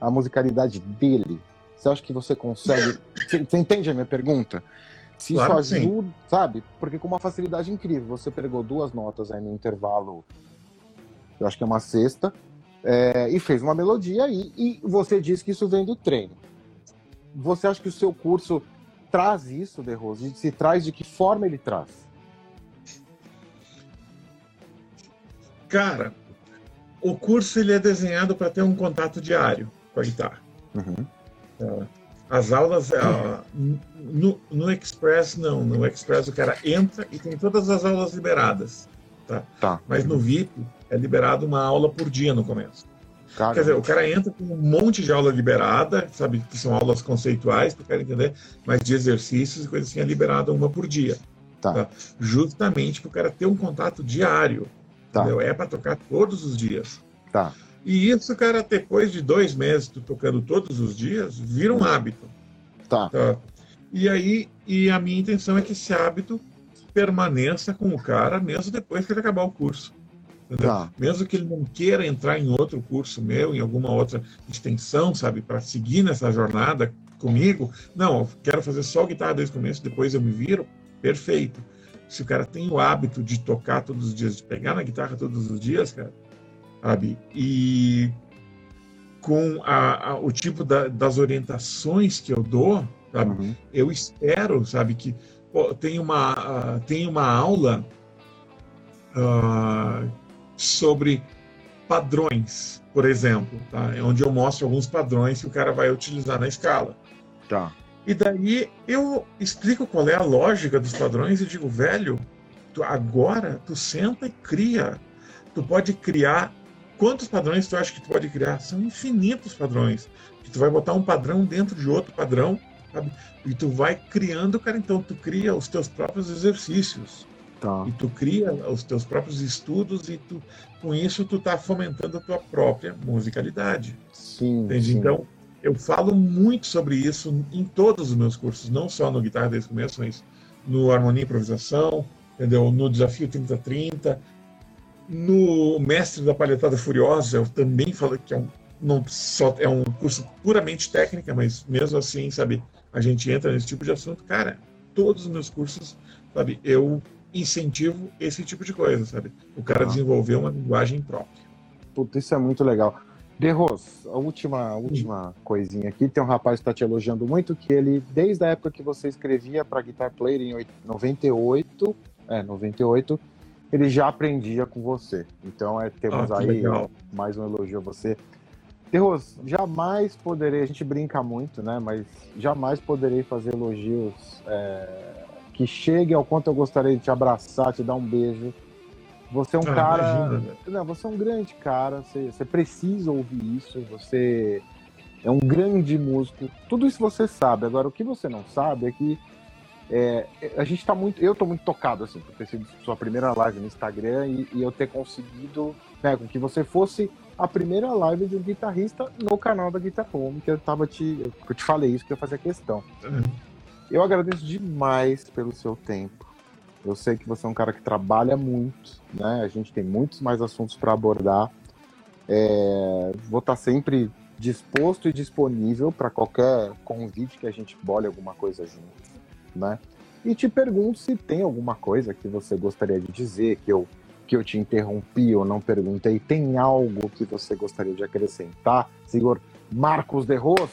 a musicalidade dele. Você acha que você consegue. Você, você entende a minha pergunta? Se Claro isso sim. ajuda, sabe? Porque com uma facilidade incrível, você pegou duas notas aí no intervalo, eu acho que é uma sexta, é, e fez uma melodia aí, e você diz que isso vem do treino. Você acha que o seu curso traz isso, De Rose? Se traz de que forma ele traz? Cara, o curso ele é desenhado para ter um contato diário com a guitarra. Uhum. As aulas, ah, no, no Express, não. No Express o cara entra e tem todas as aulas liberadas. Tá. Mas no VIP é liberado uma aula por dia no começo. Cara, Quer dizer, o cara entra com um monte de aula liberada, sabe, que são aulas conceituais, para o cara entender, mas de exercícios e coisas assim é liberada uma por dia. Tá. Justamente para o cara ter um contato diário. Tá. Entendeu? É para tocar todos os dias. Tá. E isso, cara, depois de dois meses tu tocando todos os dias, vira um hábito. Tá. Tá? E aí, e a minha intenção é que esse hábito permaneça com o cara mesmo depois que ele acabar o curso. Tá. Mesmo que ele não queira entrar em outro curso meu, em alguma outra extensão, sabe, para seguir nessa jornada comigo, não, eu quero fazer só guitarra desde o começo, depois eu me viro, perfeito. Se o cara tem o hábito de tocar todos os dias, de pegar na guitarra todos os dias, cara, sabe, e com a, a- o tipo da- das orientações que eu dou, sabe, Uhum. eu espero, sabe, que tem uma ah, tem uma aula ah, sobre padrões, por exemplo, tá? É onde eu mostro alguns padrões que o cara vai utilizar na escala. Tá. E daí eu explico qual é a lógica dos padrões e digo, velho, tu- agora tu senta e cria. Tu pode criar quantos padrões tu acha que tu pode criar? São infinitos padrões. Que tu vai botar um padrão dentro de outro padrão, sabe? E tu vai criando, cara, então tu cria os teus próprios exercícios Tá. e tu cria os teus próprios estudos e tu com isso tu tá fomentando a tua própria musicalidade. Sim. Entende? sim. Então, eu falo muito sobre isso em todos os meus cursos, não só no Guitarra desde o começo, mas no Harmonia e Improvisação, entendeu? no Desafio 3030, no Mestre da Palhetada Furiosa, eu também falo que é um, não só, é um curso puramente técnica, mas mesmo assim, sabe, a gente entra nesse tipo de assunto. Cara, todos os meus cursos, sabe, eu incentivo esse tipo de coisa, sabe? O cara Ah. desenvolver uma linguagem própria. Puta, isso é muito legal. De Ros, a última, a última coisinha aqui. Tem um rapaz que está te elogiando muito, que ele, desde a época que você escrevia para Guitar Player em oit- 98, é, 98, ele já aprendia com você. Então, é, temos Ah, aí legal. mais um elogio a você. De Ros, jamais poderei, a gente brinca muito, né? Mas jamais poderei fazer elogios é, que chegue ao quanto eu gostaria de te abraçar, te dar um beijo. Você é um Ah, cara. imagina, não, você é um grande cara. Você, você precisa ouvir isso. Você é um grande músico. Tudo isso você sabe. Agora, o que você não sabe é que é, a gente tá muito. Eu tô muito tocado, assim, por ter sido sua primeira live no Instagram e, e eu ter conseguido, né, com que você fosse a primeira live de um guitarrista no canal da Guitar Home, que eu tava te. Eu te falei isso, que eu fazia questão. Eu agradeço demais pelo seu tempo. Eu sei que você é um cara que trabalha muito, né? A gente tem muitos mais assuntos para abordar. É, vou estar sempre disposto e disponível para qualquer convite que a gente bole alguma coisa junto, né? E te pergunto se tem alguma coisa que você gostaria de dizer, que eu, que eu te interrompi ou não perguntei. Tem algo que você gostaria de acrescentar, senhor Marcos de Ros?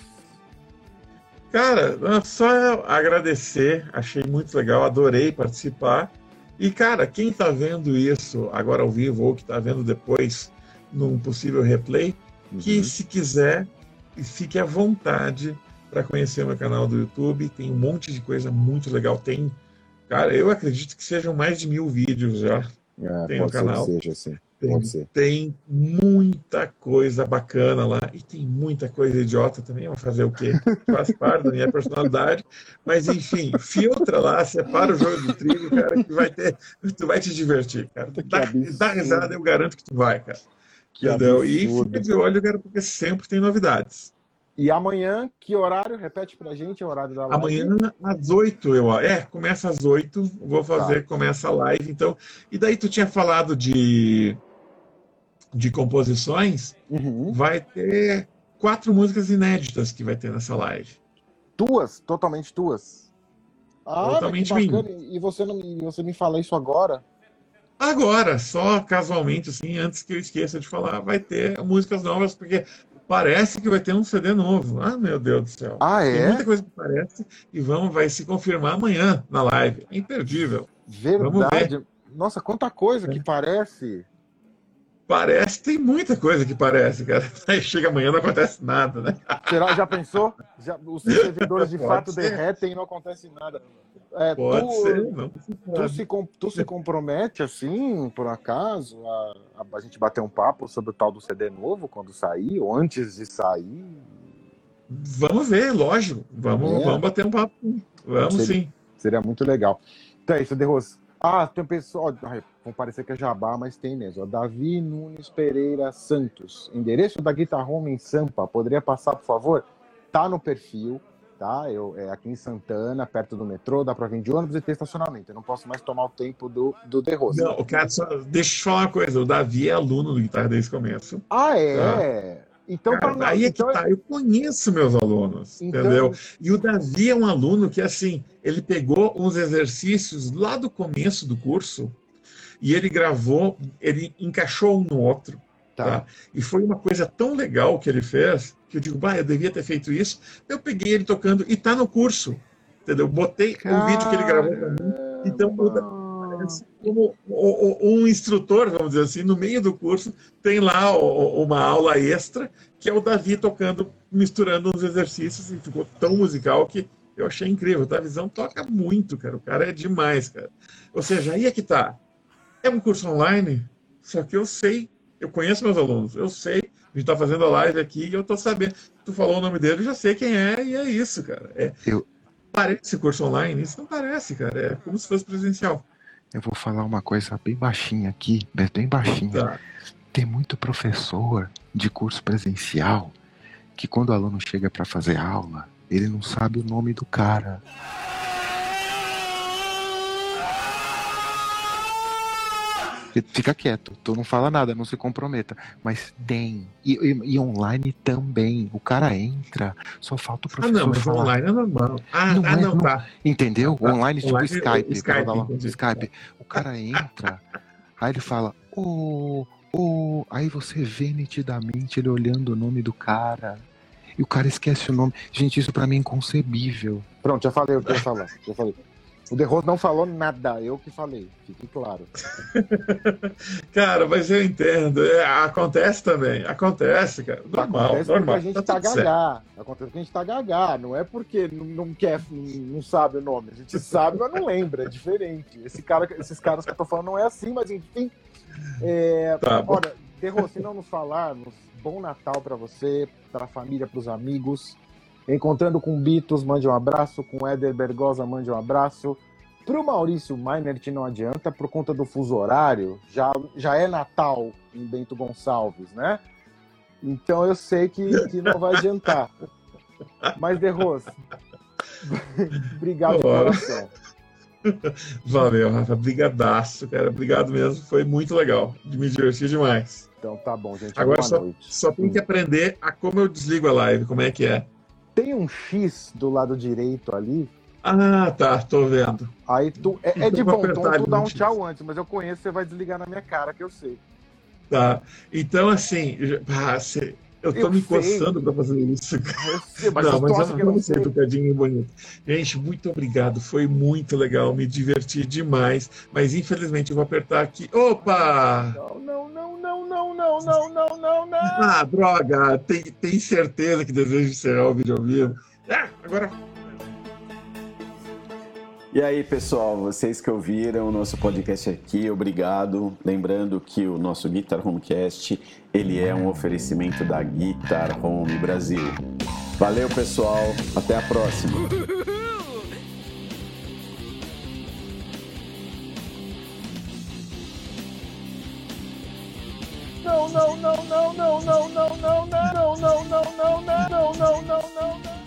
Cara, só agradecer, achei muito legal, adorei participar. E, cara, quem tá vendo isso agora ao vivo ou que tá vendo depois num possível replay, que Uhum. se quiser, fique à vontade para conhecer meu canal do YouTube. Tem um monte de coisa muito legal. Tem, cara, eu acredito que sejam mais de mil vídeos já. É, Tem um canal. seja assim. Tem, Pode ser. tem muita coisa bacana lá e tem muita coisa idiota também. Vou fazer o quê? Faz parte da minha personalidade. Mas enfim, filtra lá, separa o jogo do trigo, cara, que vai ter. Tu vai te divertir, cara. Dá, dá risada, eu garanto que tu vai, cara. Que Entendeu? E fica de olho, cara, porque sempre tem novidades. E amanhã, que horário? Repete pra gente o horário da live. Amanhã às 8, eu acho. É, começa às 8, vou fazer, Tá. começa a live. Então, e daí tu tinha falado de, de composições, Uhum. vai ter quatro músicas inéditas que vai ter nessa live. Tuas, totalmente tuas. Ah, Totalmente bacana. E você, não, e você me fala isso agora? Agora, só casualmente, assim, antes que eu esqueça de falar, vai ter músicas novas, porque parece que vai ter um CD novo. Ah, meu Deus do céu. Ah, Tem é? muita coisa que parece e vamos, vai se confirmar amanhã na live. É imperdível. Verdade. Nossa, quanta coisa É. que parece. Parece, tem muita coisa que parece, cara. Aí chega amanhã não acontece nada, né? Será, já pensou? Já, os servidores de fato ser. derretem e não acontece nada. É, Pode tu, ser, não. Tu se, tu se compromete assim, por acaso, a, a, a gente bater um papo sobre o tal do CD novo quando sair, ou antes de sair? Vamos ver, lógico. Vamos, É. vamos bater um papo. Vamos Seria- sim. Seria muito legal. Então é isso, Derros. Ah, tem um pessoal. Vão parecer que é jabá, mas tem mesmo. ó. Davi Nunes Pereira Santos. Endereço da Guitar Home em Sampa. Poderia passar, por favor? Tá no perfil, tá? Eu, é aqui em Santana, perto do metrô, dá pra vir de ônibus e ter estacionamento. Eu não posso mais tomar o tempo do, do Derros. Não, o cara só, deixa eu te falar uma coisa. O Davi é aluno do guitarra desde o começo. Ah, é? Então, Cara, pra- aí é então que tá. Eu conheço meus alunos, Então- entendeu? E o Davi é um aluno que, assim, ele pegou uns exercícios lá do começo do curso e ele gravou, ele encaixou um no outro. Tá. Tá. E foi uma coisa tão legal que ele fez, que eu digo, bah, eu devia ter feito isso. Eu peguei ele tocando e tá no curso, entendeu? Botei o vídeo que ele gravou pra mim. Então, o Caramba. Como um instrutor, vamos dizer assim, no meio do curso, tem lá uma aula extra, que é o Davi tocando, misturando uns exercícios, e ficou tão musical que eu achei incrível. A visão toca muito, cara. O cara é demais, cara. Ou seja, aí é que tá. É um curso online, só que eu sei, eu conheço meus alunos, eu sei, a gente tá fazendo a live aqui e eu tô sabendo. Tu falou o nome dele, eu já sei quem é, e é isso, cara. É, Eu- Parece curso online? Isso não parece, cara. É como se fosse presencial. Eu vou falar uma coisa bem baixinha aqui, mas bem baixinha. Tá. Tem muito professor de curso presencial que quando o aluno chega para fazer aula, ele não sabe o nome do cara. Fica quieto, tu não fala nada, não se comprometa. Mas tem. E, e- e online também. O cara entra, só falta o Ah, professor não, mas falar. online é normal. Ah, Não ah, é, não, não. tá. Entendeu? Tá. Online, tipo Online, Skype. Skype, dar lá-. Skype. O cara entra, aí ele fala, ô, ô. Aí você vê nitidamente ele olhando o nome do cara. E o cara esquece o nome. Gente, isso pra mim é inconcebível. Pronto, já falei o que eu ia falar. Já falei. O The Rose não falou nada, eu que falei, fique claro. cara, mas eu entendo. É, acontece também. Acontece, cara. Normal, Acontece normal. porque a gente tá tá, certo. gagá. Acontece porque a gente tá gagá. Não é porque não, não quer, não sabe o nome. A gente sabe, mas não lembra. É diferente. Esse cara, esses caras que eu tô falando não é assim, mas enfim. É, Tá olha, Derro, se não nos falarmos, bom Natal pra você, pra família, pros amigos. Encontrando com Bitos, mande um abraço. Com Éder Bergosa, mande um abraço. Pro Maurício Meinert não adianta, por conta do fuso horário, já, já é Natal em Bento Gonçalves, né? Então eu sei que, que não vai adiantar. Mas, Derros, obrigado de Bora. coração. Valeu, Rafa. Brigadaço, cara. Obrigado mesmo. Foi muito legal. Me diverti demais. Então tá bom, gente. Agora Boa só, noite. só tem que aprender a como eu desligo a live, como é que é. Tem um X do lado direito ali. Ah, tá, tô vendo. Aí tu. É, é de bom tom tu dá um X. tchau antes, mas eu conheço, você vai desligar na minha cara, que eu sei. Tá. Então, assim, ah, cê- eu tô Eu me sei. coçando pra fazer isso. Eu sei, mas não, mas eu que eu não não sei sei. educadinho e bonito. Gente, muito obrigado. Foi muito legal. Me diverti demais. Mas infelizmente eu vou apertar aqui. Opa! Não, não, não, não, não, não, não, não, não, não. Ah, droga! Tem, tem certeza que deseja encerrar o vídeo ao vivo? Ah, agora. E aí, pessoal, vocês que ouviram o nosso podcast aqui, obrigado. Lembrando que o nosso Guitar Homecast, ele é um oferecimento da Guitar Home Brasil. Valeu, pessoal. Até a próxima. Não, não, não, não, não, não, não, não, não, não, não, não, não, não, não, não, não.